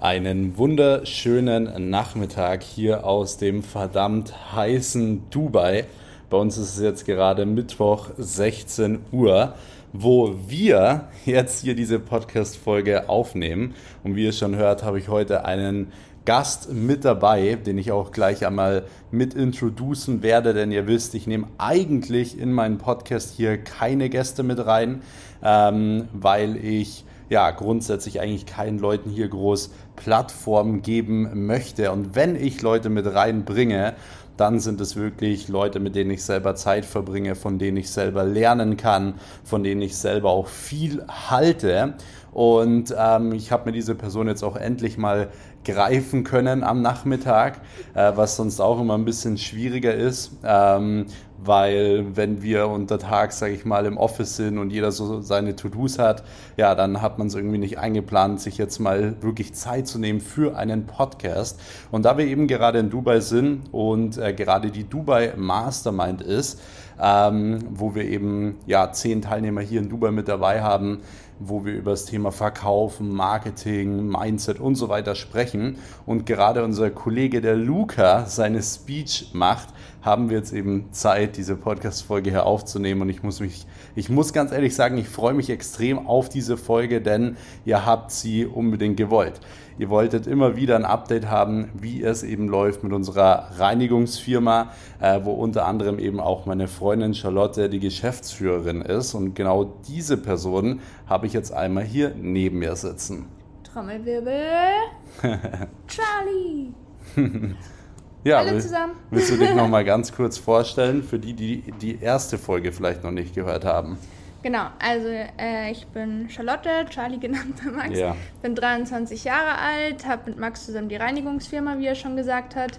Einen wunderschönen Nachmittag hier aus dem verdammt heißen Dubai. Bei uns ist es jetzt gerade Mittwoch 16 Uhr, wo wir jetzt hier diese Podcast-Folge aufnehmen. Und wie ihr schon hört, habe ich heute einen Gast mit dabei, den ich auch gleich einmal mit introducen werde, denn ihr wisst, ich nehme eigentlich in meinen Podcast hier keine Gäste mit rein, ähm, weil ich ja grundsätzlich eigentlich keinen Leuten hier groß Plattform geben möchte. Und wenn ich Leute mit reinbringe, dann sind es wirklich Leute, mit denen ich selber Zeit verbringe, von denen ich selber lernen kann, von denen ich selber auch viel halte. Und ähm, ich habe mir diese Person jetzt auch endlich mal greifen können am Nachmittag, äh, was sonst auch immer ein bisschen schwieriger ist, ähm, weil wenn wir unter Tag, sage ich mal, im Office sind und jeder so seine To-Dos hat, ja, dann hat man es irgendwie nicht eingeplant, sich jetzt mal wirklich Zeit zu nehmen für einen Podcast. Und da wir eben gerade in Dubai sind und äh, gerade die Dubai Mastermind ist, ähm, wo wir eben ja zehn Teilnehmer hier in Dubai mit dabei haben, wo wir über das Thema Verkaufen, Marketing, Mindset und so weiter sprechen. Und gerade unser Kollege, der Luca, seine Speech macht, haben wir jetzt eben Zeit, diese Podcast-Folge hier aufzunehmen. Und ich muss mich, ich muss ganz ehrlich sagen, ich freue mich extrem auf diese Folge, denn ihr habt sie unbedingt gewollt. Ihr wolltet immer wieder ein Update haben, wie es eben läuft mit unserer Reinigungsfirma, äh, wo unter anderem eben auch meine Freundin Charlotte die Geschäftsführerin ist. Und genau diese Person habe ich jetzt einmal hier neben mir sitzen. Trommelwirbel. Charlie. ja, Hallo zusammen. Willst du dich noch mal ganz kurz vorstellen für die, die die erste Folge vielleicht noch nicht gehört haben? Genau, also äh, ich bin Charlotte, Charlie genannt Max, ja. bin 23 Jahre alt, habe mit Max zusammen die Reinigungsfirma, wie er schon gesagt hat.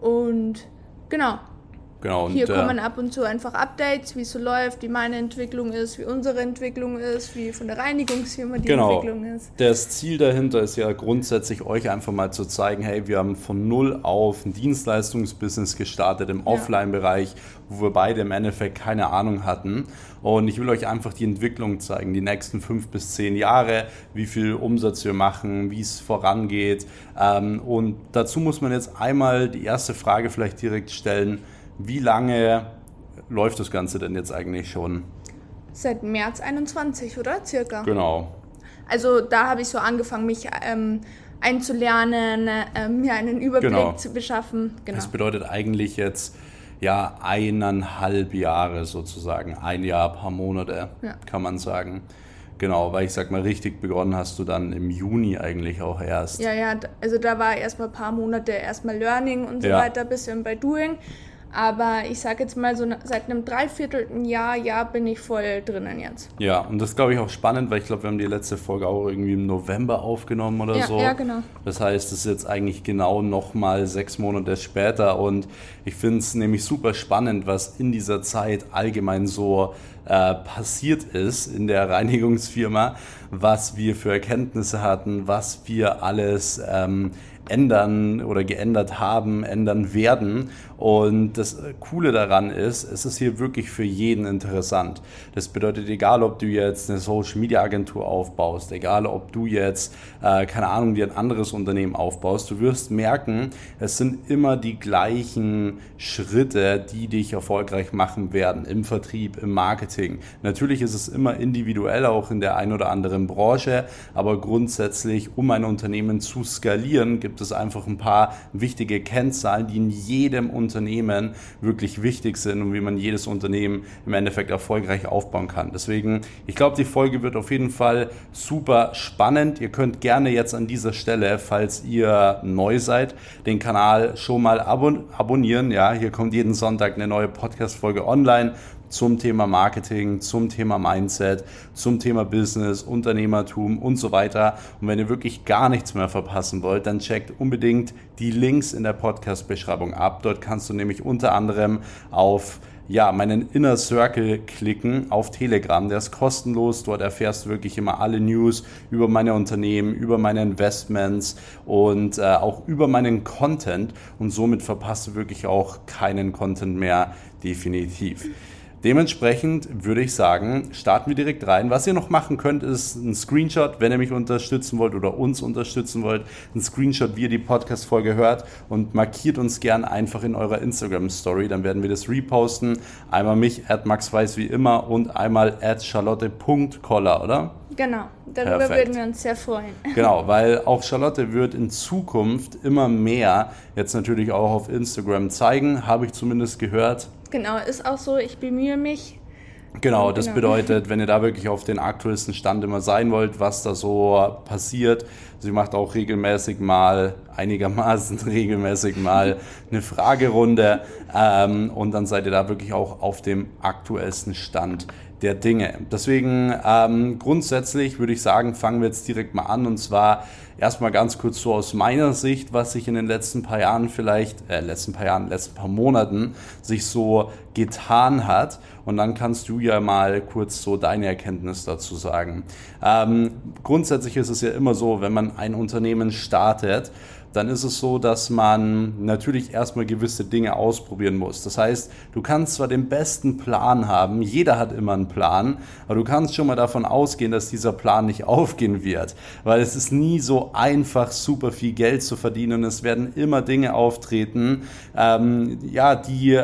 Und genau, Genau, Hier und, kommen äh, ab und zu einfach Updates, wie es so läuft, wie meine Entwicklung ist, wie unsere Entwicklung ist, wie von der Reinigungsfirma die genau. Entwicklung ist. Das Ziel dahinter ist ja grundsätzlich euch einfach mal zu zeigen, hey, wir haben von null auf ein Dienstleistungsbusiness gestartet im ja. Offline-Bereich, wo wir beide im Endeffekt keine Ahnung hatten. Und ich will euch einfach die Entwicklung zeigen, die nächsten fünf bis zehn Jahre, wie viel Umsatz wir machen, wie es vorangeht. Ähm, und dazu muss man jetzt einmal die erste Frage vielleicht direkt stellen wie lange läuft das Ganze denn jetzt eigentlich schon? Seit März 21, oder? Circa. Genau. Also da habe ich so angefangen, mich ähm, einzulernen, äh, mir einen Überblick genau. zu beschaffen. Genau. Das bedeutet eigentlich jetzt ja eineinhalb Jahre sozusagen, ein Jahr, paar Monate, ja. kann man sagen. Genau, weil ich sag mal, richtig begonnen hast du dann im Juni eigentlich auch erst. Ja, ja, also da war erstmal ein paar Monate erstmal Learning und so ja. weiter, bisschen bei Doing. Aber ich sage jetzt mal so seit einem dreiviertelten Jahr, ja, bin ich voll drinnen jetzt. Ja, und das glaube ich auch spannend, weil ich glaube, wir haben die letzte Folge auch irgendwie im November aufgenommen oder ja, so. Ja, genau. Das heißt, es ist jetzt eigentlich genau nochmal sechs Monate später und ich finde es nämlich super spannend, was in dieser Zeit allgemein so äh, passiert ist in der Reinigungsfirma, was wir für Erkenntnisse hatten, was wir alles ähm, ändern oder geändert haben, ändern werden. Und das Coole daran ist, es ist hier wirklich für jeden interessant. Das bedeutet, egal ob du jetzt eine Social Media Agentur aufbaust, egal ob du jetzt, äh, keine Ahnung, dir ein anderes Unternehmen aufbaust, du wirst merken, es sind immer die gleichen Schritte, die dich erfolgreich machen werden im Vertrieb, im Marketing. Natürlich ist es immer individuell, auch in der ein oder anderen Branche, aber grundsätzlich, um ein Unternehmen zu skalieren, gibt es einfach ein paar wichtige Kennzahlen, die in jedem Unternehmen Unternehmen wirklich wichtig sind und wie man jedes Unternehmen im Endeffekt erfolgreich aufbauen kann. Deswegen, ich glaube, die Folge wird auf jeden Fall super spannend. Ihr könnt gerne jetzt an dieser Stelle, falls ihr neu seid, den Kanal schon mal abon abonnieren. Ja, hier kommt jeden Sonntag eine neue Podcast-Folge online zum Thema Marketing, zum Thema Mindset, zum Thema Business, Unternehmertum und so weiter. Und wenn ihr wirklich gar nichts mehr verpassen wollt, dann checkt unbedingt die Links in der Podcast-Beschreibung ab. Dort kannst du nämlich unter anderem auf ja, meinen Inner Circle klicken auf Telegram. Der ist kostenlos. Dort erfährst du wirklich immer alle News über meine Unternehmen, über meine Investments und äh, auch über meinen Content. Und somit verpasst du wirklich auch keinen Content mehr, definitiv. Dementsprechend würde ich sagen, starten wir direkt rein. Was ihr noch machen könnt, ist ein Screenshot, wenn ihr mich unterstützen wollt oder uns unterstützen wollt, ein Screenshot, wie ihr die Podcast-Folge hört und markiert uns gern einfach in eurer Instagram-Story. Dann werden wir das reposten. Einmal mich, at maxweiss wie immer und einmal at charlotte.koller, oder? Genau, darüber Perfekt. würden wir uns sehr freuen. Genau, weil auch Charlotte wird in Zukunft immer mehr jetzt natürlich auch auf Instagram zeigen, habe ich zumindest gehört. Genau, ist auch so, ich bemühe mich. Genau, das genau. bedeutet, wenn ihr da wirklich auf den aktuellsten Stand immer sein wollt, was da so passiert, sie macht auch regelmäßig mal, einigermaßen regelmäßig mal eine Fragerunde ähm, und dann seid ihr da wirklich auch auf dem aktuellsten Stand der Dinge. Deswegen ähm, grundsätzlich würde ich sagen, fangen wir jetzt direkt mal an und zwar erstmal ganz kurz so aus meiner Sicht, was sich in den letzten paar Jahren vielleicht, äh, letzten paar Jahren, letzten paar Monaten sich so getan hat und dann kannst du ja mal kurz so deine Erkenntnis dazu sagen. Ähm, grundsätzlich ist es ja immer so, wenn man ein Unternehmen startet, dann ist es so, dass man natürlich erstmal gewisse Dinge ausprobieren muss. Das heißt, du kannst zwar den besten Plan haben, jeder hat immer einen Plan, aber du kannst schon mal davon ausgehen, dass dieser Plan nicht aufgehen wird, weil es ist nie so einfach, super viel Geld zu verdienen und es werden immer Dinge auftreten, ähm, ja, die,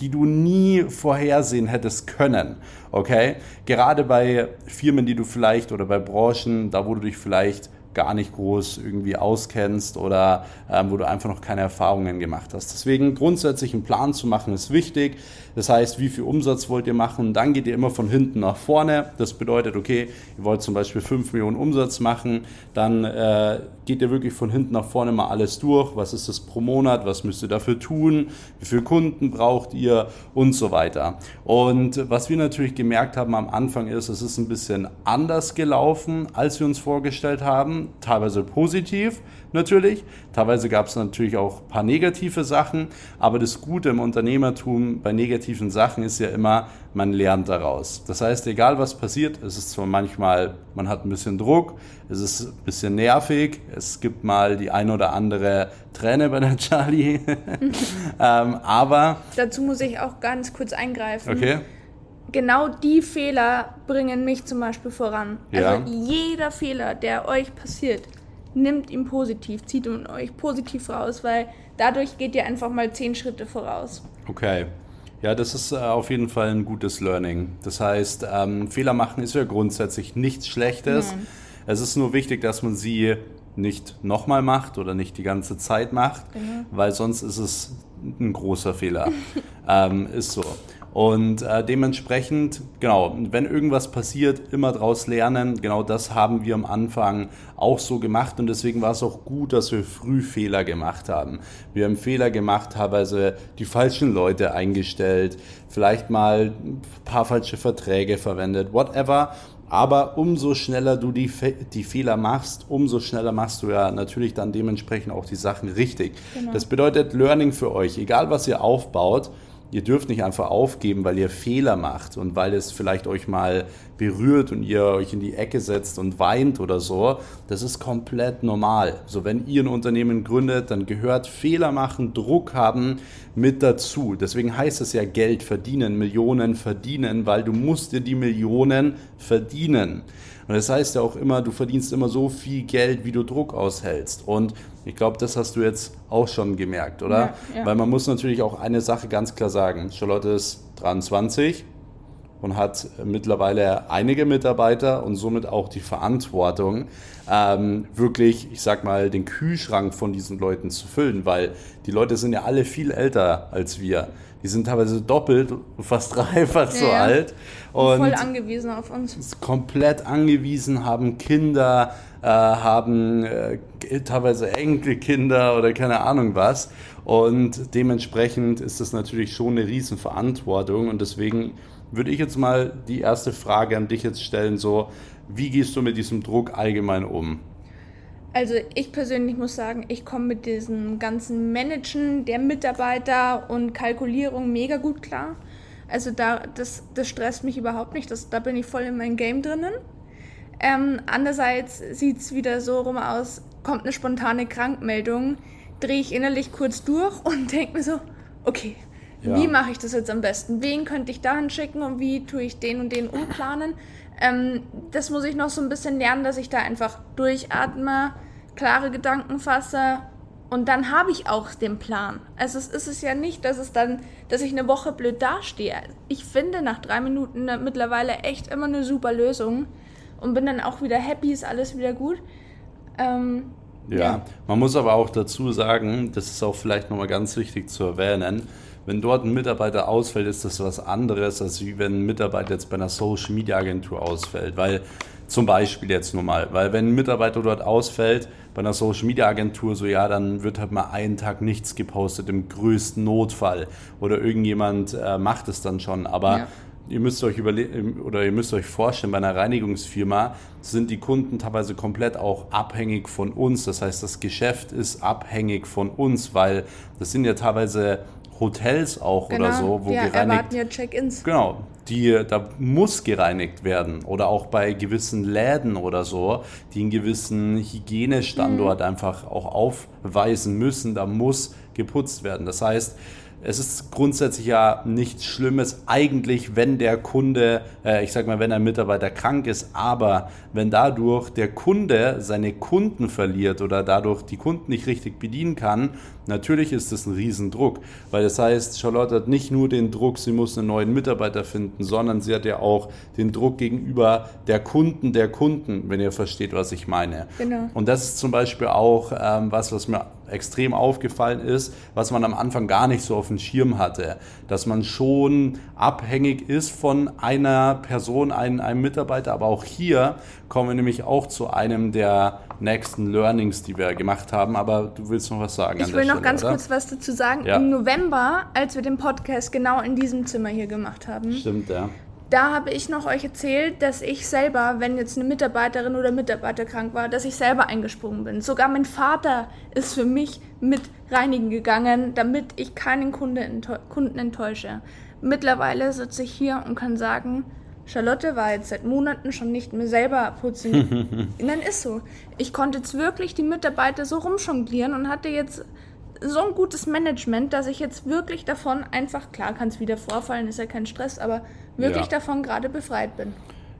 die du nie vorhersehen hättest können. Okay? Gerade bei Firmen, die du vielleicht oder bei Branchen, da wo du dich vielleicht gar nicht groß irgendwie auskennst oder ähm, wo du einfach noch keine Erfahrungen gemacht hast. Deswegen grundsätzlich einen Plan zu machen ist wichtig. Das heißt, wie viel Umsatz wollt ihr machen? Dann geht ihr immer von hinten nach vorne. Das bedeutet, okay, ihr wollt zum Beispiel 5 Millionen Umsatz machen, dann äh, geht ihr wirklich von hinten nach vorne mal alles durch. Was ist das pro Monat? Was müsst ihr dafür tun? Wie viele Kunden braucht ihr? Und so weiter. Und was wir natürlich gemerkt haben am Anfang ist, es ist ein bisschen anders gelaufen, als wir uns vorgestellt haben. Teilweise positiv natürlich. Teilweise gab es natürlich auch ein paar negative Sachen, aber das Gute im Unternehmertum bei negativen Sachen ist ja immer, man lernt daraus. Das heißt, egal was passiert, es ist zwar manchmal, man hat ein bisschen Druck, es ist ein bisschen nervig, es gibt mal die ein oder andere Träne bei der Charlie, ähm, aber... Dazu muss ich auch ganz kurz eingreifen. Okay genau die Fehler bringen mich zum Beispiel voran. Ja. Also jeder Fehler, der euch passiert, nimmt ihn positiv, zieht ihn euch positiv raus, weil dadurch geht ihr einfach mal zehn Schritte voraus. Okay. Ja, das ist äh, auf jeden Fall ein gutes Learning. Das heißt, ähm, Fehler machen ist ja grundsätzlich nichts Schlechtes. Nein. Es ist nur wichtig, dass man sie nicht nochmal macht oder nicht die ganze Zeit macht, genau. weil sonst ist es ein großer Fehler. ähm, ist so. Und äh, dementsprechend, genau, wenn irgendwas passiert, immer daraus lernen. Genau das haben wir am Anfang auch so gemacht und deswegen war es auch gut, dass wir früh Fehler gemacht haben. Wir haben Fehler gemacht, teilweise die falschen Leute eingestellt, vielleicht mal ein paar falsche Verträge verwendet, whatever. Aber umso schneller du die, Fe die Fehler machst, umso schneller machst du ja natürlich dann dementsprechend auch die Sachen richtig. Genau. Das bedeutet Learning für euch, egal was ihr aufbaut, ihr dürft nicht einfach aufgeben, weil ihr Fehler macht und weil es vielleicht euch mal berührt und ihr euch in die Ecke setzt und weint oder so. Das ist komplett normal. So, wenn ihr ein Unternehmen gründet, dann gehört Fehler machen, Druck haben mit dazu. Deswegen heißt es ja Geld verdienen, Millionen verdienen, weil du musst dir die Millionen verdienen. Und das heißt ja auch immer, du verdienst immer so viel Geld, wie du Druck aushältst. Und ich glaube, das hast du jetzt auch schon gemerkt, oder? Ja, ja. Weil man muss natürlich auch eine Sache ganz klar sagen. Charlotte ist 23 und hat mittlerweile einige Mitarbeiter und somit auch die Verantwortung, ähm, wirklich, ich sag mal, den Kühlschrank von diesen Leuten zu füllen, weil die Leute sind ja alle viel älter als wir die sind teilweise doppelt, fast dreifach so ja, alt. Und voll angewiesen auf uns. Komplett angewiesen, haben Kinder, äh, haben äh, teilweise Enkelkinder oder keine Ahnung was. Und dementsprechend ist das natürlich schon eine Riesenverantwortung. Und deswegen würde ich jetzt mal die erste Frage an dich jetzt stellen, so, wie gehst du mit diesem Druck allgemein um? Also ich persönlich muss sagen, ich komme mit diesem ganzen Managen der Mitarbeiter und Kalkulierung mega gut klar. Also da, das, das stresst mich überhaupt nicht. Das, da bin ich voll in meinem Game drinnen. Ähm, andererseits sieht es wieder so rum aus, kommt eine spontane Krankmeldung, drehe ich innerlich kurz durch und denke mir so, okay, ja. wie mache ich das jetzt am besten? Wen könnte ich dahin schicken und wie tue ich den und den umplanen? Ähm, das muss ich noch so ein bisschen lernen, dass ich da einfach durchatme, klare Gedanken fasse und dann habe ich auch den Plan. Also es ist es ja nicht, dass es dann, dass ich eine Woche blöd dastehe. Ich finde nach drei Minuten mittlerweile echt immer eine super Lösung und bin dann auch wieder happy, ist alles wieder gut. Ähm, ja, ja, man muss aber auch dazu sagen, das ist auch vielleicht nochmal ganz wichtig zu erwähnen, wenn dort ein Mitarbeiter ausfällt, ist das was anderes, als wie wenn ein Mitarbeiter jetzt bei einer Social Media Agentur ausfällt. Weil zum Beispiel jetzt nur mal, weil wenn ein Mitarbeiter dort ausfällt, bei einer Social Media Agentur so, ja, dann wird halt mal einen Tag nichts gepostet im größten Notfall oder irgendjemand äh, macht es dann schon. Aber ja. ihr müsst euch überlegen oder ihr müsst euch vorstellen, bei einer Reinigungsfirma sind die Kunden teilweise komplett auch abhängig von uns. Das heißt, das Geschäft ist abhängig von uns, weil das sind ja teilweise Hotels auch genau. oder so, wo ja, gereinigt ja Check-ins. Genau, die da muss gereinigt werden oder auch bei gewissen Läden oder so, die einen gewissen Hygienestandort mhm. einfach auch aufweisen müssen, da muss geputzt werden. Das heißt, es ist grundsätzlich ja nichts Schlimmes eigentlich, wenn der Kunde, äh, ich sag mal, wenn ein Mitarbeiter krank ist, aber wenn dadurch der Kunde seine Kunden verliert oder dadurch die Kunden nicht richtig bedienen kann, natürlich ist das ein Riesendruck, weil das heißt, Charlotte hat nicht nur den Druck, sie muss einen neuen Mitarbeiter finden, sondern sie hat ja auch den Druck gegenüber der Kunden der Kunden, wenn ihr versteht, was ich meine. Genau. Und das ist zum Beispiel auch ähm, was, was mir extrem aufgefallen ist, was man am Anfang gar nicht so auf dem Schirm hatte, dass man schon abhängig ist von einer Person, einem, einem Mitarbeiter, aber auch hier kommen wir nämlich auch zu einem der nächsten Learnings, die wir gemacht haben. Aber du willst noch was sagen? Ich will noch Stelle, ganz oder? kurz was dazu sagen. Ja. Im November, als wir den Podcast genau in diesem Zimmer hier gemacht haben, stimmt ja da habe ich noch euch erzählt, dass ich selber, wenn jetzt eine Mitarbeiterin oder Mitarbeiter krank war, dass ich selber eingesprungen bin. Sogar mein Vater ist für mich mit reinigen gegangen, damit ich keinen Kunde enttäu Kunden enttäusche. Mittlerweile sitze ich hier und kann sagen, Charlotte war jetzt seit Monaten schon nicht mehr selber putzen. Dann ist so. Ich konnte jetzt wirklich die Mitarbeiter so rumjonglieren und hatte jetzt so ein gutes Management, dass ich jetzt wirklich davon einfach, klar kann es wieder vorfallen, ist ja kein Stress, aber wirklich ja. davon gerade befreit bin.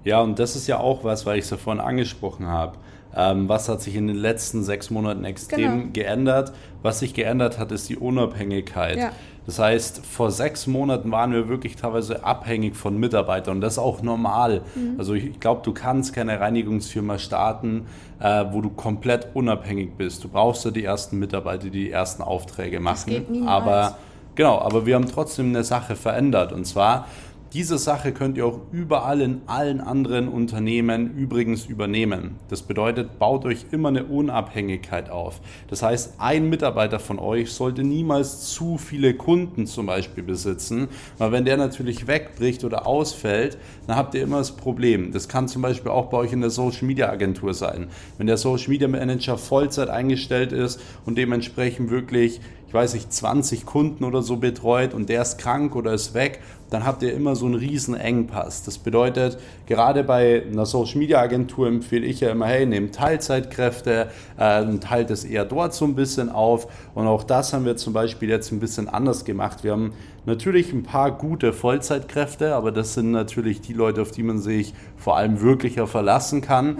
Ja, und das ist ja auch was, weil ich es davon angesprochen habe. Ähm, was hat sich in den letzten sechs Monaten extrem genau. geändert? Was sich geändert hat, ist die Unabhängigkeit. Ja. Das heißt, vor sechs Monaten waren wir wirklich teilweise abhängig von Mitarbeitern und das ist auch normal. Mhm. Also ich glaube, du kannst keine Reinigungsfirma starten, äh, wo du komplett unabhängig bist. Du brauchst ja die ersten Mitarbeiter, die die ersten Aufträge machen. Das geht niemals. Aber genau, aber wir haben trotzdem eine Sache verändert und zwar diese Sache könnt ihr auch überall in allen anderen Unternehmen übrigens übernehmen. Das bedeutet, baut euch immer eine Unabhängigkeit auf. Das heißt, ein Mitarbeiter von euch sollte niemals zu viele Kunden zum Beispiel besitzen, weil wenn der natürlich wegbricht oder ausfällt, dann habt ihr immer das Problem. Das kann zum Beispiel auch bei euch in der Social Media Agentur sein. Wenn der Social Media Manager Vollzeit eingestellt ist und dementsprechend wirklich ich weiß nicht, 20 Kunden oder so betreut und der ist krank oder ist weg, dann habt ihr immer so einen riesen Engpass. Das bedeutet, gerade bei einer Social Media Agentur empfehle ich ja immer, hey, nehmt Teilzeitkräfte äh, und teilt es eher dort so ein bisschen auf. Und auch das haben wir zum Beispiel jetzt ein bisschen anders gemacht. Wir haben natürlich ein paar gute Vollzeitkräfte, aber das sind natürlich die Leute, auf die man sich vor allem wirklicher verlassen kann,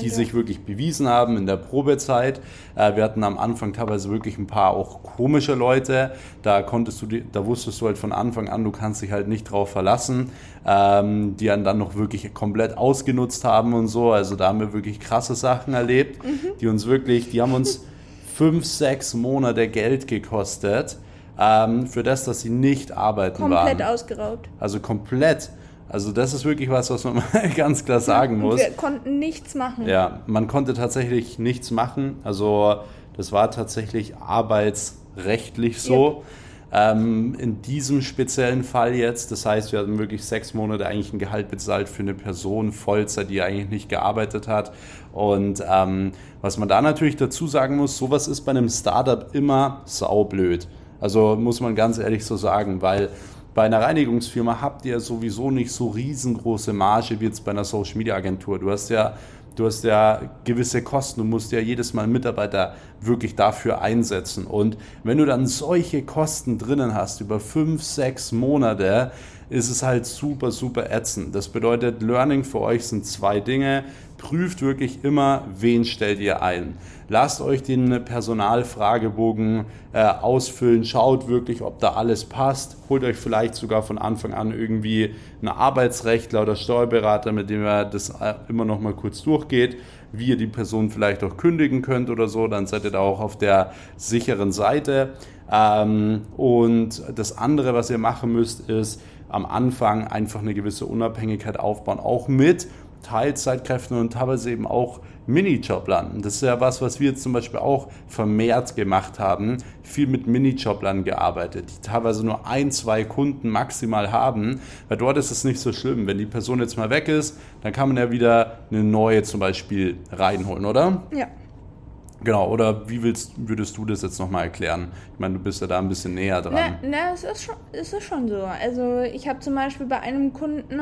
die ja. sich wirklich bewiesen haben in der Probezeit. Äh, wir hatten am Anfang teilweise wirklich ein paar auch komische Leute. Da konntest du, da wusstest du halt von Anfang an, du kannst dich halt nicht drauf verlassen, ähm, die dann noch wirklich komplett ausgenutzt haben und so. Also da haben wir wirklich krasse Sachen erlebt, mhm. die uns wirklich, die haben uns fünf, sechs Monate Geld gekostet. Ähm, für das, dass sie nicht arbeiten komplett waren. Komplett ausgeraubt. Also komplett. Also das ist wirklich was, was man ganz klar sagen muss. Wir konnten nichts machen. Ja, man konnte tatsächlich nichts machen. Also das war tatsächlich arbeitsrechtlich so. Yep. Ähm, in diesem speziellen Fall jetzt, das heißt, wir hatten wirklich sechs Monate eigentlich ein Gehalt bezahlt für eine Person Vollzeit, die eigentlich nicht gearbeitet hat. Und ähm, was man da natürlich dazu sagen muss, sowas ist bei einem Startup immer saublöd. Also muss man ganz ehrlich so sagen, weil bei einer Reinigungsfirma habt ihr sowieso nicht so riesengroße Marge wie jetzt bei einer Social Media Agentur. Du hast ja du hast ja gewisse Kosten, du musst ja jedes Mal Mitarbeiter wirklich dafür einsetzen. Und wenn du dann solche Kosten drinnen hast über fünf, sechs Monate, ist es halt super, super ätzend. Das bedeutet, Learning für euch sind zwei Dinge. Prüft wirklich immer, wen stellt ihr ein. Lasst euch den Personalfragebogen äh, ausfüllen, schaut wirklich, ob da alles passt. Holt euch vielleicht sogar von Anfang an irgendwie einen Arbeitsrechtler oder Steuerberater, mit dem ihr das äh, immer noch mal kurz durchgeht, wie ihr die Person vielleicht auch kündigen könnt oder so. Dann seid ihr da auch auf der sicheren Seite. Ähm, und das andere, was ihr machen müsst, ist am Anfang einfach eine gewisse Unabhängigkeit aufbauen, auch mit Teilzeitkräften und teilweise eben auch Minijoblern. Das ist ja was, was wir jetzt zum Beispiel auch vermehrt gemacht haben. Viel mit Minijoblern gearbeitet, die teilweise nur ein, zwei Kunden maximal haben, weil dort ist es nicht so schlimm. Wenn die Person jetzt mal weg ist, dann kann man ja wieder eine neue zum Beispiel reinholen, oder? Ja. Genau, oder wie willst, würdest du das jetzt nochmal erklären? Ich meine, du bist ja da ein bisschen näher dran. Na, na es, ist schon, es ist schon so. Also ich habe zum Beispiel bei einem Kunden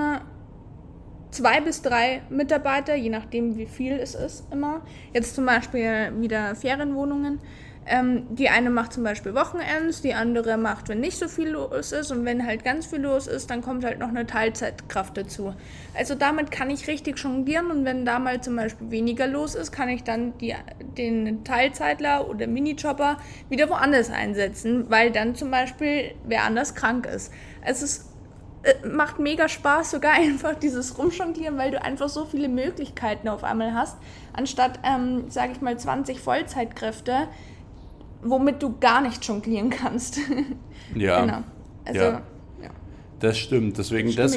zwei bis drei Mitarbeiter, je nachdem wie viel es ist immer. Jetzt zum Beispiel wieder Ferienwohnungen. Ähm, die eine macht zum Beispiel Wochenends, die andere macht, wenn nicht so viel los ist und wenn halt ganz viel los ist, dann kommt halt noch eine Teilzeitkraft dazu. Also damit kann ich richtig jonglieren und wenn da mal zum Beispiel weniger los ist, kann ich dann die, den Teilzeitler oder Minijobber wieder woanders einsetzen, weil dann zum Beispiel wer anders krank ist. Es ist äh, macht mega Spaß, sogar einfach dieses Rumjonglieren, weil du einfach so viele Möglichkeiten auf einmal hast, anstatt, ähm, sage ich mal, 20 Vollzeitkräfte, womit du gar nicht jonglieren kannst. Ja. genau. Also, ja. ja. Das stimmt. Deswegen, das,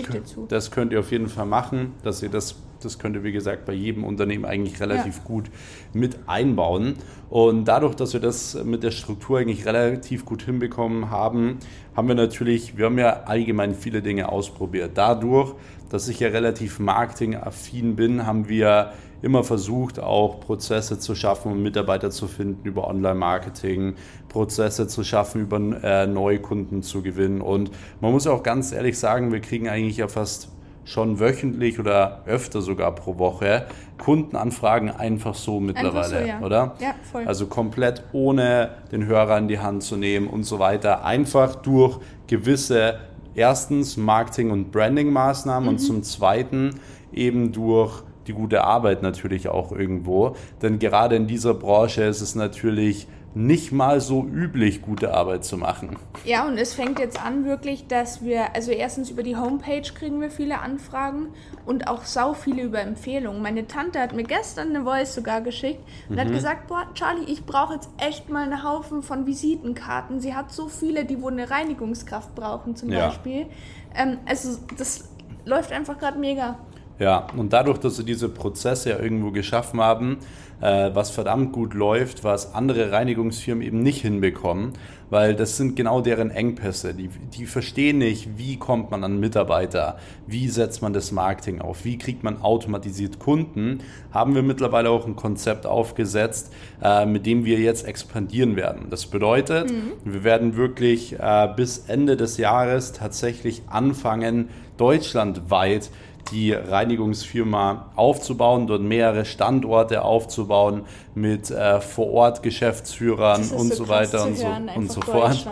das könnt ihr auf jeden Fall machen, dass ihr das das könnt ihr, wie gesagt, bei jedem Unternehmen eigentlich relativ ja. gut mit einbauen. Und dadurch, dass wir das mit der Struktur eigentlich relativ gut hinbekommen haben, haben wir natürlich, wir haben ja allgemein viele Dinge ausprobiert. Dadurch, dass ich ja relativ marketingaffin bin, haben wir immer versucht, auch Prozesse zu schaffen und Mitarbeiter zu finden über Online-Marketing, Prozesse zu schaffen, über äh, neue Kunden zu gewinnen. Und man muss auch ganz ehrlich sagen, wir kriegen eigentlich ja fast schon wöchentlich oder öfter sogar pro Woche Kundenanfragen einfach so mittlerweile, einfach so, ja. oder? Ja, voll. Also komplett ohne den Hörer in die Hand zu nehmen und so weiter. Einfach durch gewisse, erstens Marketing- und Branding-Maßnahmen mhm. und zum Zweiten eben durch die gute Arbeit natürlich auch irgendwo. Denn gerade in dieser Branche ist es natürlich nicht mal so üblich, gute Arbeit zu machen. Ja, und es fängt jetzt an wirklich, dass wir, also erstens über die Homepage kriegen wir viele Anfragen und auch sau viele über Empfehlungen. Meine Tante hat mir gestern eine Voice sogar geschickt und mhm. hat gesagt, boah, Charlie, ich brauche jetzt echt mal einen Haufen von Visitenkarten. Sie hat so viele, die wohl eine Reinigungskraft brauchen zum ja. Beispiel. Ähm, also das läuft einfach gerade mega. Ja, und dadurch, dass sie diese Prozesse ja irgendwo geschaffen haben, äh, was verdammt gut läuft, was andere Reinigungsfirmen eben nicht hinbekommen, weil das sind genau deren Engpässe. Die, die verstehen nicht, wie kommt man an Mitarbeiter, wie setzt man das Marketing auf, wie kriegt man automatisiert Kunden, haben wir mittlerweile auch ein Konzept aufgesetzt, äh, mit dem wir jetzt expandieren werden. Das bedeutet, mhm. wir werden wirklich äh, bis Ende des Jahres tatsächlich anfangen, deutschlandweit die Reinigungsfirma aufzubauen, dort mehrere Standorte aufzubauen mit äh, Vor-Ort-Geschäftsführern und so, so weiter und so, hören, und so fort.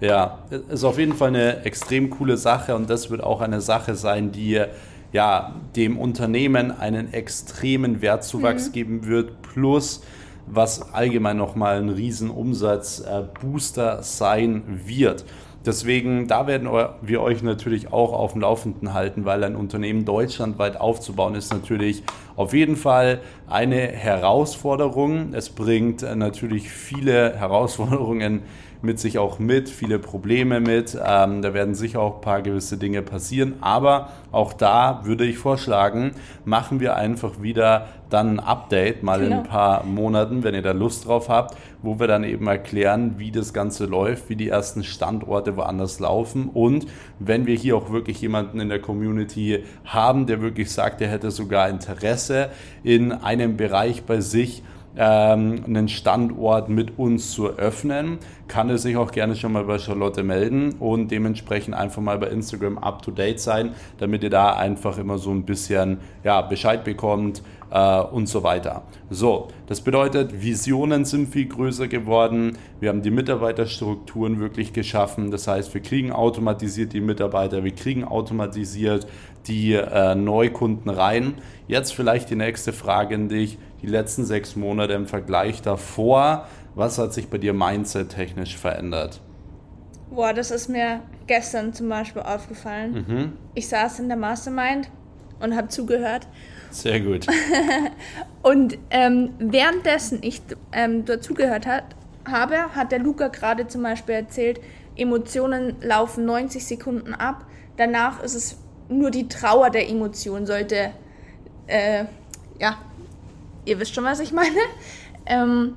Ja, ist auf jeden Fall eine extrem coole Sache und das wird auch eine Sache sein, die ja, dem Unternehmen einen extremen Wertzuwachs mhm. geben wird, plus was allgemein nochmal ein riesen Umsatzbooster äh, sein wird. Deswegen, da werden wir euch natürlich auch auf dem Laufenden halten, weil ein Unternehmen deutschlandweit aufzubauen ist natürlich auf jeden Fall eine Herausforderung. Es bringt natürlich viele Herausforderungen mit sich auch mit, viele Probleme mit. Ähm, da werden sicher auch ein paar gewisse Dinge passieren. Aber auch da würde ich vorschlagen, machen wir einfach wieder dann ein Update, mal genau. in ein paar Monaten, wenn ihr da Lust drauf habt, wo wir dann eben erklären, wie das Ganze läuft, wie die ersten Standorte woanders laufen und wenn wir hier auch wirklich jemanden in der Community haben, der wirklich sagt, er hätte sogar Interesse in einem Bereich bei sich, ähm, einen Standort mit uns zu öffnen, kann er sich auch gerne schon mal bei Charlotte melden und dementsprechend einfach mal bei Instagram up to date sein, damit ihr da einfach immer so ein bisschen ja, Bescheid bekommt, äh, und so weiter. So, das bedeutet, Visionen sind viel größer geworden. Wir haben die Mitarbeiterstrukturen wirklich geschaffen. Das heißt, wir kriegen automatisiert die Mitarbeiter, wir kriegen automatisiert die äh, Neukunden rein. Jetzt vielleicht die nächste Frage an dich. Die letzten sechs Monate im Vergleich davor, was hat sich bei dir mindset-technisch verändert? Boah, das ist mir gestern zum Beispiel aufgefallen. Mhm. Ich saß in der Mastermind und habe zugehört. Sehr gut. und ähm, währenddessen ich ähm, dazugehört hat, habe, hat der Luca gerade zum Beispiel erzählt, Emotionen laufen 90 Sekunden ab. Danach ist es nur die Trauer der Emotion, sollte, äh, ja, ihr wisst schon, was ich meine. Ähm,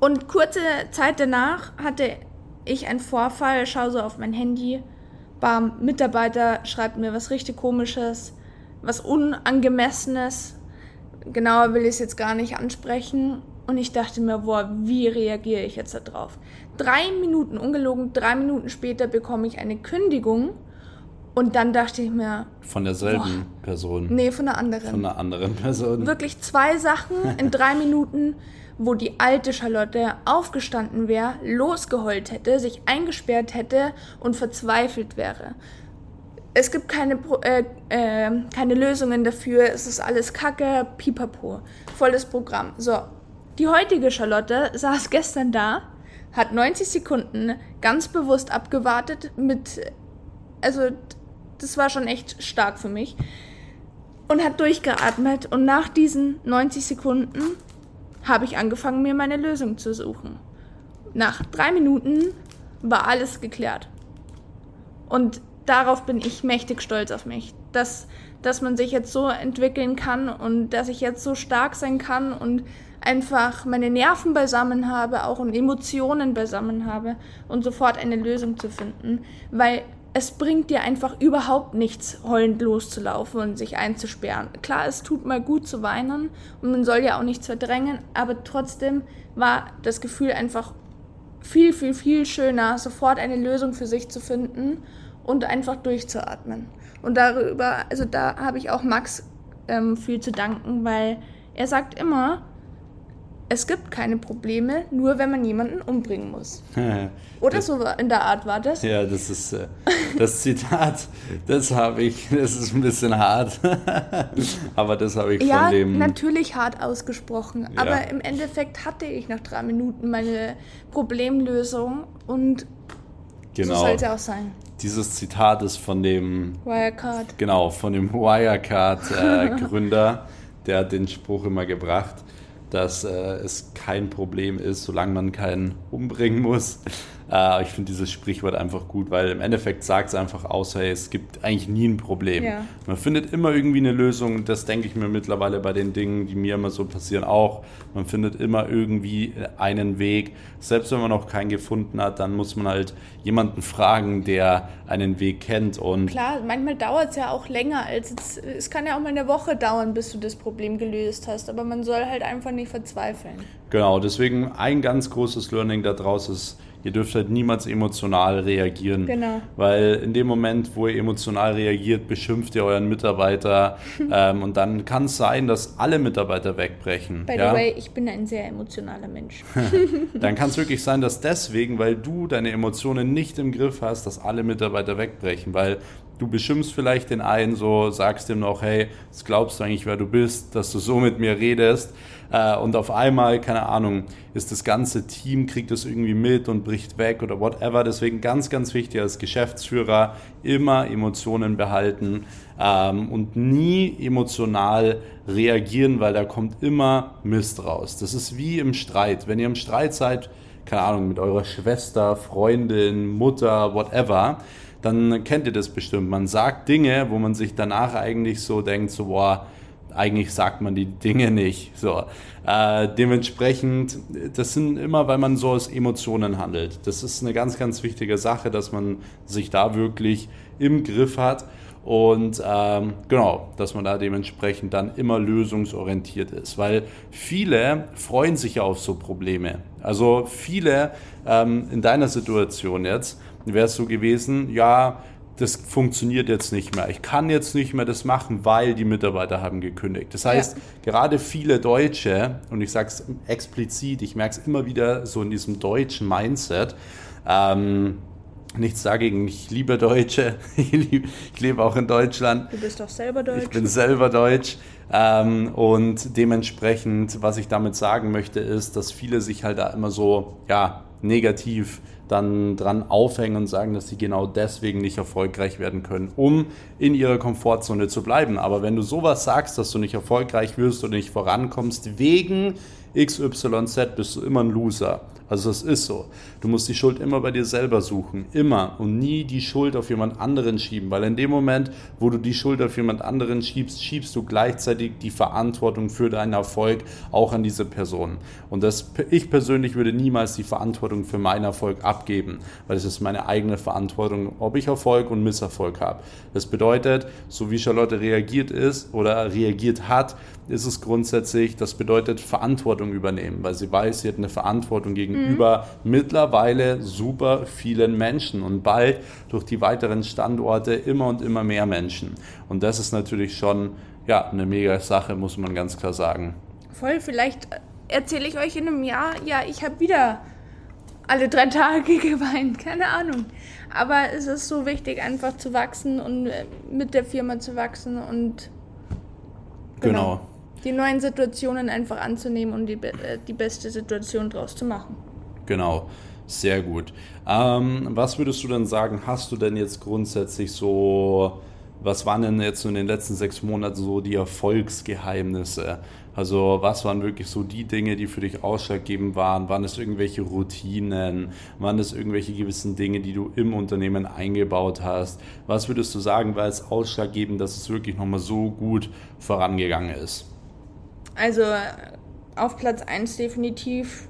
und kurze Zeit danach hatte ich einen Vorfall, schaue so auf mein Handy, bam, Mitarbeiter schreibt mir was richtig komisches, was unangemessenes. Genauer will ich es jetzt gar nicht ansprechen. Und ich dachte mir, boah, wie reagiere ich jetzt darauf? Drei Minuten, ungelogen, drei Minuten später bekomme ich eine Kündigung. Und dann dachte ich mir. Von derselben boah, Person. Nee, von einer anderen. Von einer anderen Person. Wirklich zwei Sachen in drei Minuten wo die alte Charlotte aufgestanden wäre, losgeheult hätte, sich eingesperrt hätte und verzweifelt wäre. Es gibt keine, äh, äh, keine Lösungen dafür, es ist alles Kacke, pipapo, volles Programm. So, die heutige Charlotte saß gestern da, hat 90 Sekunden ganz bewusst abgewartet mit, also das war schon echt stark für mich und hat durchgeatmet und nach diesen 90 Sekunden habe ich angefangen, mir meine Lösung zu suchen. Nach drei Minuten war alles geklärt. Und darauf bin ich mächtig stolz auf mich, dass, dass man sich jetzt so entwickeln kann und dass ich jetzt so stark sein kann und einfach meine Nerven beisammen habe, auch und Emotionen beisammen habe und sofort eine Lösung zu finden, weil es bringt dir einfach überhaupt nichts, heulend loszulaufen und sich einzusperren. Klar, es tut mal gut zu weinen und man soll ja auch nichts verdrängen, aber trotzdem war das Gefühl einfach viel, viel, viel schöner, sofort eine Lösung für sich zu finden und einfach durchzuatmen. Und darüber, also da habe ich auch Max ähm, viel zu danken, weil er sagt immer, es gibt keine Probleme, nur wenn man jemanden umbringen muss. Oder das, so in der Art war das? Ja, das ist äh, das Zitat, das habe ich, das ist ein bisschen hart, aber das habe ich ja, von dem... Ja, natürlich hart ausgesprochen, ja. aber im Endeffekt hatte ich nach drei Minuten meine Problemlösung und genau. so soll es auch sein. Dieses Zitat ist von dem... Wirecard. Genau, von dem Wirecard-Gründer, äh, der hat den Spruch immer gebracht dass äh, es kein Problem ist, solange man keinen umbringen muss. Äh, ich finde dieses Sprichwort einfach gut, weil im Endeffekt sagt es einfach aus, hey, es gibt eigentlich nie ein Problem. Ja. Man findet immer irgendwie eine Lösung. Das denke ich mir mittlerweile bei den Dingen, die mir immer so passieren, auch. Man findet immer irgendwie einen Weg. Selbst wenn man noch keinen gefunden hat, dann muss man halt jemanden fragen, der einen Weg kennt. Und Klar, manchmal dauert es ja auch länger als es, es kann ja auch mal eine Woche dauern, bis du das Problem gelöst hast. Aber man soll halt einfach nicht verzweifeln. Genau, deswegen ein ganz großes Learning daraus ist, ihr dürft halt niemals emotional reagieren. Genau. Weil in dem Moment, wo ihr emotional reagiert, beschimpft ihr euren Mitarbeiter ähm, und dann kann es sein, dass alle Mitarbeiter wegbrechen. By ja? the way, ich bin ein sehr emotionaler Mensch. dann kann es wirklich sein, dass deswegen, weil du deine Emotionen nicht im Griff hast, dass alle Mitarbeiter wegbrechen, weil du beschimpfst vielleicht den einen so, sagst ihm noch, hey, was glaubst du eigentlich, wer du bist, dass du so mit mir redest und auf einmal, keine Ahnung, ist das ganze Team, kriegt das irgendwie mit und bricht weg oder whatever. Deswegen ganz, ganz wichtig als Geschäftsführer immer Emotionen behalten ähm, und nie emotional reagieren, weil da kommt immer Mist raus. Das ist wie im Streit. Wenn ihr im Streit seid, keine Ahnung, mit eurer Schwester, Freundin, Mutter, whatever, dann kennt ihr das bestimmt. Man sagt Dinge, wo man sich danach eigentlich so denkt, so, boah, eigentlich sagt man die Dinge nicht. So. Äh, dementsprechend, das sind immer, weil man so aus Emotionen handelt. Das ist eine ganz, ganz wichtige Sache, dass man sich da wirklich im Griff hat und ähm, genau, dass man da dementsprechend dann immer lösungsorientiert ist, weil viele freuen sich ja auf so Probleme. Also viele ähm, in deiner Situation jetzt wäre es so gewesen, ja, das funktioniert jetzt nicht mehr. Ich kann jetzt nicht mehr das machen, weil die Mitarbeiter haben gekündigt. Das heißt, ja. gerade viele Deutsche, und ich sage es explizit, ich merke es immer wieder so in diesem deutschen Mindset, ähm, nichts dagegen, ich liebe Deutsche, ich, lebe auch in Deutschland. Du bist doch selber Deutsch. Ich bin selber Deutsch. Ähm, und dementsprechend, was ich damit sagen möchte, ist, dass viele sich halt da immer so, ja, negativ dann dran aufhängen und sagen, dass sie genau deswegen nicht erfolgreich werden können, um in ihrer Komfortzone zu bleiben. Aber wenn du sowas sagst, dass du nicht erfolgreich wirst oder nicht vorankommst, wegen XYZ bist du immer ein Loser. Also das ist so. Du musst die Schuld immer bei dir selber suchen. Immer. Und nie die Schuld auf jemand anderen schieben. Weil in dem Moment, wo du die Schuld auf jemand anderen schiebst, schiebst du gleichzeitig die Verantwortung für deinen Erfolg auch an diese Person. Und das, ich persönlich würde niemals die Verantwortung für meinen Erfolg abgeben. Weil es ist meine eigene Verantwortung, ob ich Erfolg und Misserfolg habe. Das bedeutet, so wie Charlotte reagiert ist oder reagiert hat, ist es grundsätzlich, das bedeutet Verantwortung übernehmen, weil sie weiß, sie hat eine Verantwortung gegenüber mhm. mittlerweile super vielen Menschen und bald durch die weiteren Standorte immer und immer mehr Menschen. Und das ist natürlich schon ja, eine mega Sache, muss man ganz klar sagen. Voll, vielleicht erzähle ich euch in einem Jahr, ja, ich habe wieder alle drei Tage geweint, keine Ahnung. Aber es ist so wichtig, einfach zu wachsen und äh, mit der Firma zu wachsen und genau. genau die neuen Situationen einfach anzunehmen und die, äh, die beste Situation draus zu machen. Genau, sehr gut. Ähm, was würdest du denn sagen, hast du denn jetzt grundsätzlich so, was waren denn jetzt in den letzten sechs Monaten so die Erfolgsgeheimnisse? Also was waren wirklich so die Dinge, die für dich ausschlaggebend waren? Waren es irgendwelche Routinen? Waren es irgendwelche gewissen Dinge, die du im Unternehmen eingebaut hast? Was würdest du sagen, war es ausschlaggebend, dass es wirklich nochmal so gut vorangegangen ist? Also auf Platz 1 definitiv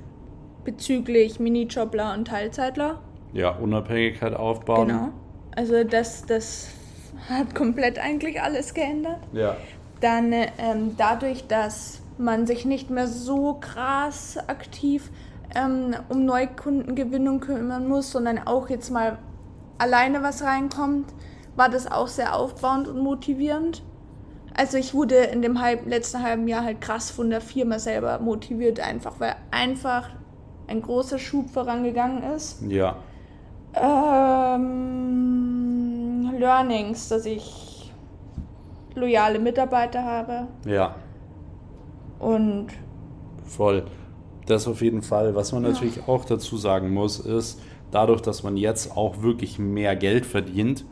bezüglich Minijobler und Teilzeitler. Ja, Unabhängigkeit aufbauen. Genau. Also das, das hat komplett eigentlich alles geändert. Ja. Dann ähm, dadurch, dass man sich nicht mehr so krass aktiv ähm, um Neukundengewinnung kümmern muss, sondern auch jetzt mal alleine was reinkommt, war das auch sehr aufbauend und motivierend. Also ich wurde in dem halb, letzten halben Jahr halt krass von der Firma selber motiviert, einfach weil einfach ein großer Schub vorangegangen ist. Ja. Ähm, Learnings, dass ich loyale Mitarbeiter habe. Ja. Und voll. Das auf jeden Fall. Was man ja. natürlich auch dazu sagen muss, ist, dadurch, dass man jetzt auch wirklich mehr Geld verdient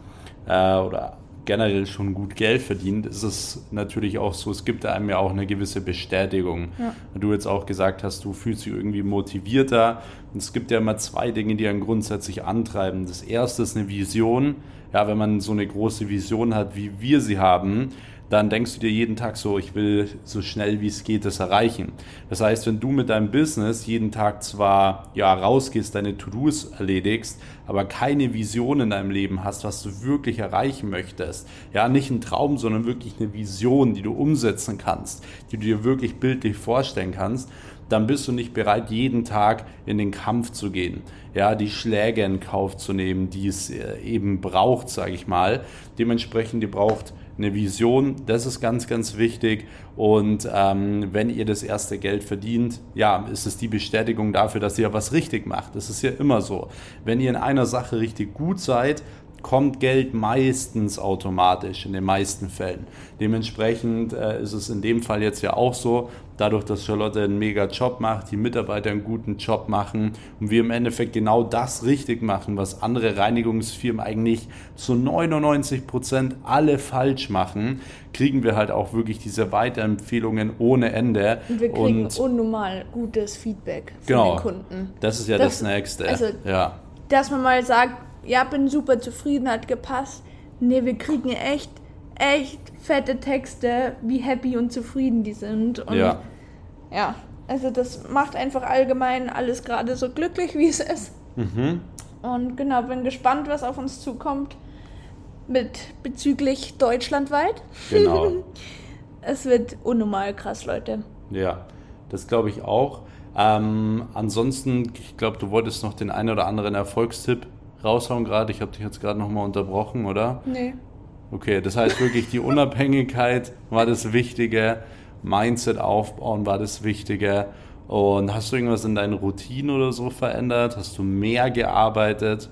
äh, oder generell schon gut Geld verdient, ist es natürlich auch so, es gibt einem ja auch eine gewisse Bestätigung. Ja. Du jetzt auch gesagt hast, du fühlst dich irgendwie motivierter. Und es gibt ja immer zwei Dinge, die einen grundsätzlich antreiben. Das erste ist eine Vision. Ja, wenn man so eine große Vision hat, wie wir sie haben, dann denkst du dir jeden Tag so, ich will so schnell wie es geht das erreichen. Das heißt, wenn du mit deinem Business jeden Tag zwar ja rausgehst, deine To-Dos erledigst, aber keine Vision in deinem Leben hast, was du wirklich erreichen möchtest, ja, nicht ein Traum, sondern wirklich eine Vision, die du umsetzen kannst, die du dir wirklich bildlich vorstellen kannst, dann bist du nicht bereit, jeden Tag in den Kampf zu gehen, ja, die Schläge in Kauf zu nehmen, die es äh, eben braucht, sage ich mal. Dementsprechend, ihr braucht eine Vision, das ist ganz, ganz wichtig. Und ähm, wenn ihr das erste Geld verdient, ja, ist es die Bestätigung dafür, dass ihr was richtig macht. Das ist ja immer so. Wenn ihr in einer Sache richtig gut seid, kommt Geld meistens automatisch in den meisten Fällen. Dementsprechend äh, ist es in dem Fall jetzt ja auch so, dadurch, dass Charlotte einen mega Job macht, die Mitarbeiter einen guten Job machen und wir im Endeffekt genau das richtig machen, was andere Reinigungsfirmen eigentlich zu 99 Prozent alle falsch machen, kriegen wir halt auch wirklich diese Weiterempfehlungen ohne Ende. Und wir kriegen und, unnormal gutes Feedback von genau, den Kunden. Das ist ja das, das Nächste. Also, ja. Dass man mal sagt, ja, bin super zufrieden, hat gepasst. Nee, wir kriegen echt, echt fette Texte, wie happy und zufrieden die sind. Und ja. Ja, also das macht einfach allgemein alles gerade so glücklich, wie es ist. Mhm. Und genau, bin gespannt, was auf uns zukommt mit bezüglich deutschlandweit. Genau. es wird unnormal krass, Leute. Ja, das glaube ich auch. Ähm, ansonsten, ich glaube, du wolltest noch den einen oder anderen Erfolgstipp raushauen gerade? Ich habe dich jetzt gerade nochmal unterbrochen, oder? Nee. Okay, das heißt wirklich, die Unabhängigkeit war das Wichtige, Mindset aufbauen war das Wichtige. Und hast du irgendwas in deinen Routinen oder so verändert? Hast du mehr gearbeitet?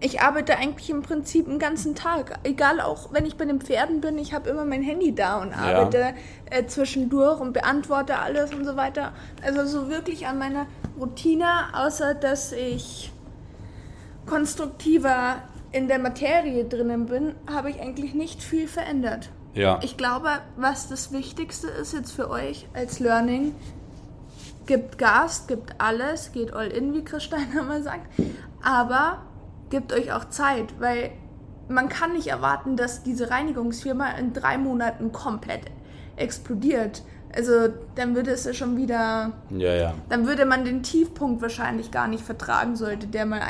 Ich arbeite eigentlich im Prinzip den ganzen Tag. Egal, auch wenn ich bei den Pferden bin, ich habe immer mein Handy da und arbeite ja. äh, zwischendurch und beantworte alles und so weiter. Also so wirklich an meiner Routine, außer dass ich konstruktiver in der Materie drinnen bin, habe ich eigentlich nicht viel verändert. Ja. Ich glaube, was das Wichtigste ist jetzt für euch als Learning, gibt Gas, gibt alles, geht all in, wie Chris Steiner mal sagt, aber gebt euch auch Zeit, weil man kann nicht erwarten, dass diese Reinigungsfirma in drei Monaten komplett explodiert. Also dann würde es ja schon wieder. Ja, ja. Dann würde man den Tiefpunkt wahrscheinlich gar nicht vertragen, sollte der mal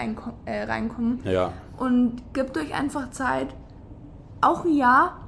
äh, reinkommen. Ja. Und gebt euch einfach Zeit. Auch ein Jahr.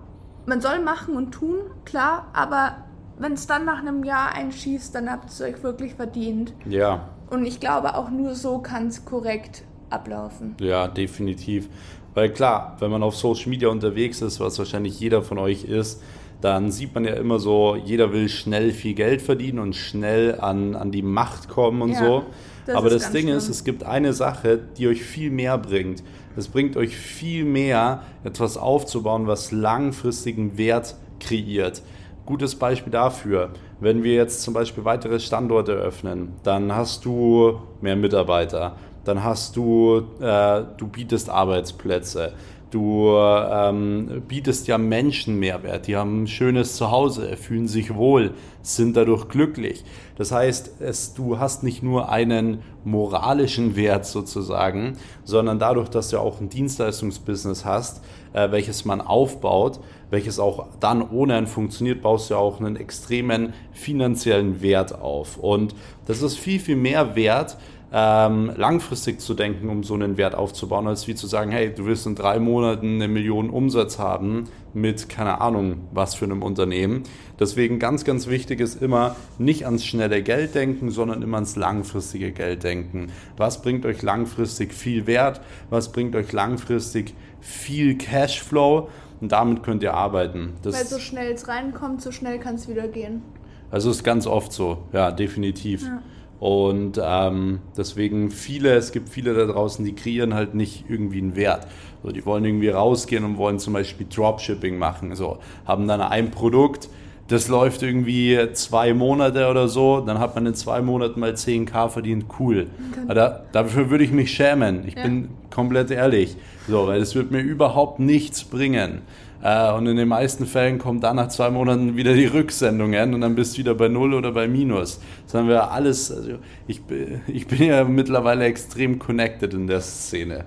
Man soll machen und tun, klar, aber wenn es dann nach einem Jahr einschießt, dann habt ihr es euch wirklich verdient. Ja. Und ich glaube, auch nur so kann es korrekt ablaufen. Ja, definitiv. Weil klar, wenn man auf Social Media unterwegs ist, was wahrscheinlich jeder von euch ist, dann sieht man ja immer so, jeder will schnell viel Geld verdienen und schnell an, an die Macht kommen und ja, so. Das Aber das Ding schlimm. ist, es gibt eine Sache, die euch viel mehr bringt. Es bringt euch viel mehr, etwas aufzubauen, was langfristigen Wert kreiert. Gutes Beispiel dafür, wenn wir jetzt zum Beispiel weitere Standorte öffnen, dann hast du mehr Mitarbeiter, dann hast du, äh, du bietest Arbeitsplätze, Du ähm, bietest ja Menschen Mehrwert. Die haben ein schönes Zuhause, fühlen sich wohl, sind dadurch glücklich. Das heißt, es, du hast nicht nur einen moralischen Wert sozusagen, sondern dadurch, dass du auch ein Dienstleistungsbusiness hast, äh, welches man aufbaut, welches auch dann ohne ein funktioniert, baust du auch einen extremen finanziellen Wert auf. Und das ist viel, viel mehr wert, ähm, langfristig zu denken, um so einen Wert aufzubauen, als wie zu sagen, hey, du wirst in drei Monaten eine Million Umsatz haben mit, keine Ahnung, was für einem Unternehmen. Deswegen ganz, ganz wichtig ist immer nicht ans schnelle Geld denken, sondern immer ans langfristige Geld denken. Was bringt euch langfristig viel Wert? Was bringt euch langfristig viel Cashflow? Und damit könnt ihr arbeiten. Das Weil so schnell es reinkommt, so schnell kann es wieder gehen. Also ist ganz oft so, ja, definitiv. Ja. Und ähm, deswegen viele, es gibt viele da draußen, die kreieren halt nicht irgendwie einen Wert. Also die wollen irgendwie rausgehen und wollen zum Beispiel Dropshipping machen. So, haben dann ein Produkt, das läuft irgendwie zwei Monate oder so, dann hat man in zwei Monaten mal 10k verdient, cool. Da, dafür würde ich mich schämen. Ich ja. bin komplett ehrlich. So, weil es wird mir überhaupt nichts bringen. Äh, und in den meisten Fällen kommen dann nach zwei Monaten wieder die Rücksendungen und dann bist du wieder bei Null oder bei Minus. Das haben wir alles, also ich, ich bin ja mittlerweile extrem connected in der Szene.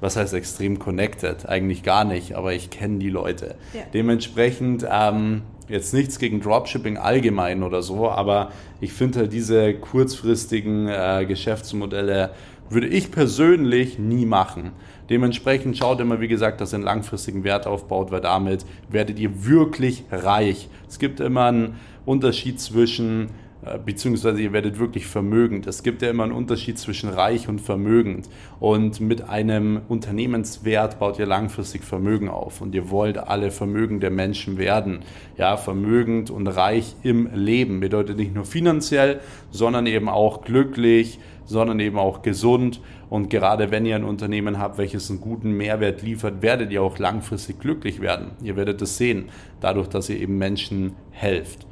Was heißt extrem connected? Eigentlich gar nicht, aber ich kenne die Leute. Ja. Dementsprechend ähm, jetzt nichts gegen Dropshipping allgemein oder so, aber ich finde halt diese kurzfristigen äh, Geschäftsmodelle würde ich persönlich nie machen. Dementsprechend schaut immer, wie gesagt, dass ihr einen langfristigen Wert aufbaut, weil damit werdet ihr wirklich reich. Es gibt immer einen Unterschied zwischen äh, beziehungsweise ihr werdet wirklich vermögend. Es gibt ja immer einen Unterschied zwischen reich und vermögend. Und mit einem Unternehmenswert baut ihr langfristig Vermögen auf. Und ihr wollt alle vermögende Menschen werden. Ja, vermögend und reich im Leben bedeutet nicht nur finanziell, sondern eben auch glücklich, sondern eben auch gesund. Und gerade wenn ihr ein Unternehmen habt, welches einen guten Mehrwert liefert, werdet ihr auch langfristig glücklich werden. Ihr werdet es sehen, dadurch, dass ihr eben Menschen helft.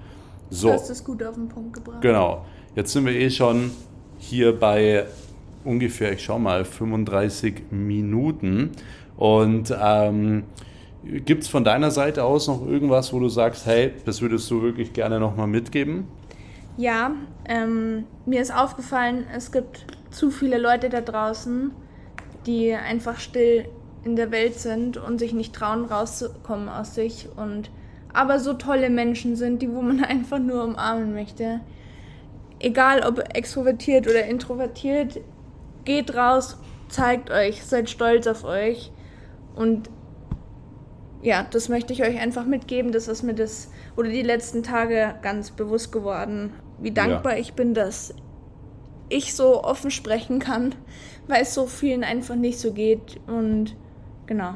So. Du hast es gut auf den Punkt gebracht. Genau. Jetzt sind wir eh schon hier bei ungefähr, ich schau mal, 35 Minuten. Und ähm, gibt es von deiner Seite aus noch irgendwas, wo du sagst, hey, das würdest du wirklich gerne nochmal mitgeben? Ja, ähm, mir ist aufgefallen, es gibt zu viele Leute da draußen, die einfach still in der Welt sind und sich nicht trauen, rauszukommen aus sich und aber so tolle Menschen sind, die wo man einfach nur umarmen möchte. Egal ob extrovertiert oder introvertiert, geht raus, zeigt euch, seid stolz auf euch und ja, das möchte ich euch einfach mitgeben. Das ist mir das oder die letzten Tage ganz bewusst geworden wie dankbar ja. ich bin, dass ich so offen sprechen kann, weil es so vielen einfach nicht so geht und genau.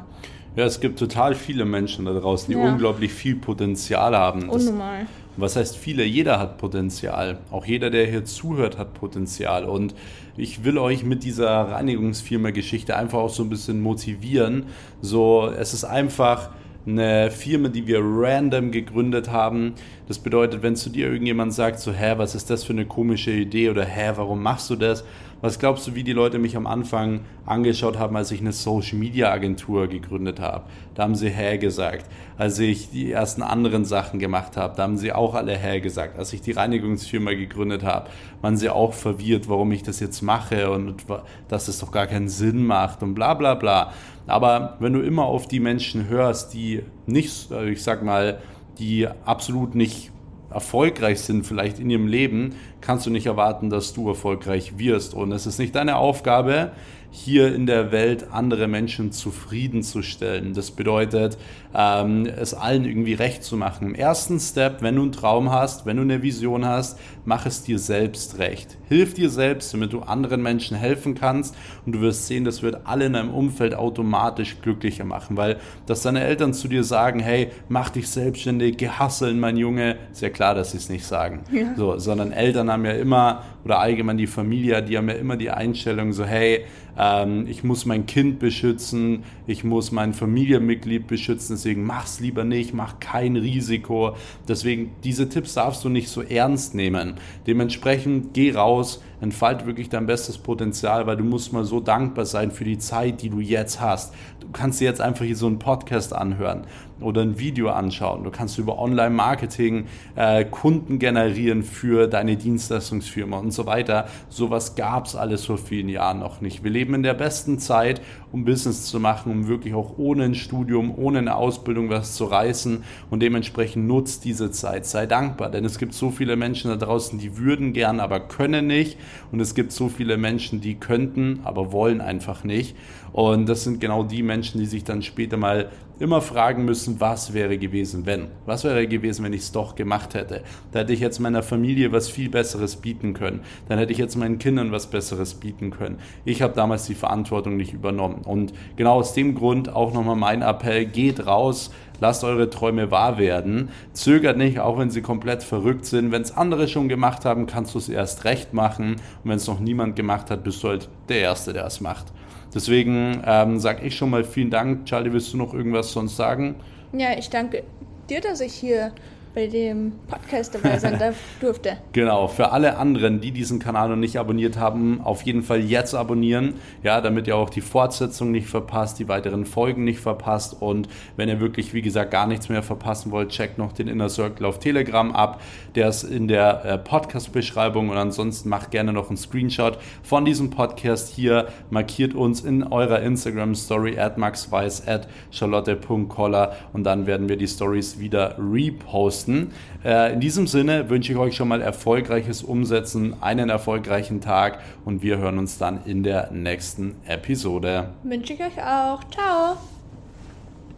Ja, es gibt total viele Menschen da draußen, die ja. unglaublich viel Potenzial haben. Das, Unnormal. Was heißt viele? Jeder hat Potenzial. Auch jeder, der hier zuhört, hat Potenzial. Und ich will euch mit dieser Reinigungsfirma-Geschichte einfach auch so ein bisschen motivieren. So, es ist einfach eine Firma, die wir random gegründet haben. Das bedeutet, wenn zu dir irgendjemand sagt, so, hä, was ist das für eine komische Idee oder hä, warum machst du das? Was glaubst du, wie die Leute mich am Anfang angeschaut haben, als ich eine Social Media Agentur gegründet habe? Da haben sie hä gesagt. Als ich die ersten anderen Sachen gemacht habe, da haben sie auch alle hä gesagt. Als ich die Reinigungsfirma gegründet habe, waren sie auch verwirrt, warum ich das jetzt mache und dass es doch gar keinen Sinn macht und bla bla bla. Aber wenn du immer auf die Menschen hörst, die nicht, äh, ich sag mal, die absolut nicht erfolgreich sind vielleicht in ihrem Leben, kannst du nicht erwarten, dass du erfolgreich wirst. Und es ist nicht deine Aufgabe, hier in der Welt andere Menschen zufriedenzustellen. Das bedeutet, ähm, es allen irgendwie recht zu machen. Im ersten Step, wenn du einen Traum hast, wenn du eine Vision hast, mach es dir selbst recht. Hilf dir selbst, damit du anderen Menschen helfen kannst und du wirst sehen, das wird alle in deinem Umfeld automatisch glücklicher machen, weil dass deine Eltern zu dir sagen, hey, mach dich selbstständig, gehasseln, mein Junge, ist ja klar, dass sie es nicht sagen. Ja. So, sondern Eltern haben ja immer, oder allgemein die Familie, die haben ja immer die Einstellung so, hey, ähm, ich muss mein Kind beschützen, ich muss mein Familienmitglied beschützen, deswegen mach's lieber nicht, mach kein Risiko. Deswegen, diese Tipps darfst du nicht so ernst nehmen. Dementsprechend geh raus, entfalt wirklich dein bestes Potenzial, weil du musst mal so dankbar sein für die Zeit, die du jetzt hast. Du kannst dir jetzt einfach hier so einen Podcast anhören oder ein Video anschauen. Du kannst über Online-Marketing äh, Kunden generieren für deine Dienstleistungsfirma und so weiter. Sowas gab es alles vor vielen Jahren noch nicht. Wir leben in der besten Zeit, um Business zu machen, um wirklich auch ohne ein Studium, ohne eine Ausbildung was zu reißen und dementsprechend nutzt diese Zeit. Sei dankbar, denn es gibt so viele Menschen da draußen, die würden gern, aber können nicht und es gibt so viele Menschen, die könnten, aber wollen einfach nicht. Und das sind genau die Menschen, die sich dann später mal immer fragen müssen, was wäre gewesen, wenn? Was wäre gewesen, wenn ich es doch gemacht hätte? Da hätte ich jetzt meiner Familie was viel Besseres bieten können. Dann hätte ich jetzt meinen Kindern was Besseres bieten können. Ich habe damals die Verantwortung nicht übernommen. Und genau aus dem Grund auch nochmal mein Appell, geht raus, lasst eure Träume wahr werden. Zögert nicht, auch wenn sie komplett verrückt sind. Wenn es andere schon gemacht haben, kannst du es erst recht machen. Und wenn es noch niemand gemacht hat, bist du halt der Erste, der es macht. Deswegen ähm, sage ich schon mal vielen Dank. Charlie, willst du noch irgendwas sonst sagen? Ja, ich danke dir, dass ich hier bei dem Podcast dabei sein durfte. Genau, für alle anderen, die diesen Kanal noch nicht abonniert haben, auf jeden Fall jetzt abonnieren, ja, damit ihr auch die Fortsetzung nicht verpasst, die weiteren Folgen nicht verpasst. Und wenn ihr wirklich, wie gesagt, gar nichts mehr verpassen wollt, checkt noch den Inner Circle auf Telegram ab, der ist in der äh, Podcast-Beschreibung. Und ansonsten macht gerne noch einen Screenshot von diesem Podcast hier, markiert uns in eurer Instagram-Story at maxweiss at charlotte.coller und dann werden wir die Stories wieder reposten posten. Äh, in diesem Sinne wünsche ich euch schon mal erfolgreiches Umsetzen, einen erfolgreichen Tag und wir hören uns dann in der nächsten Episode. Wünsche ich euch auch. Ciao.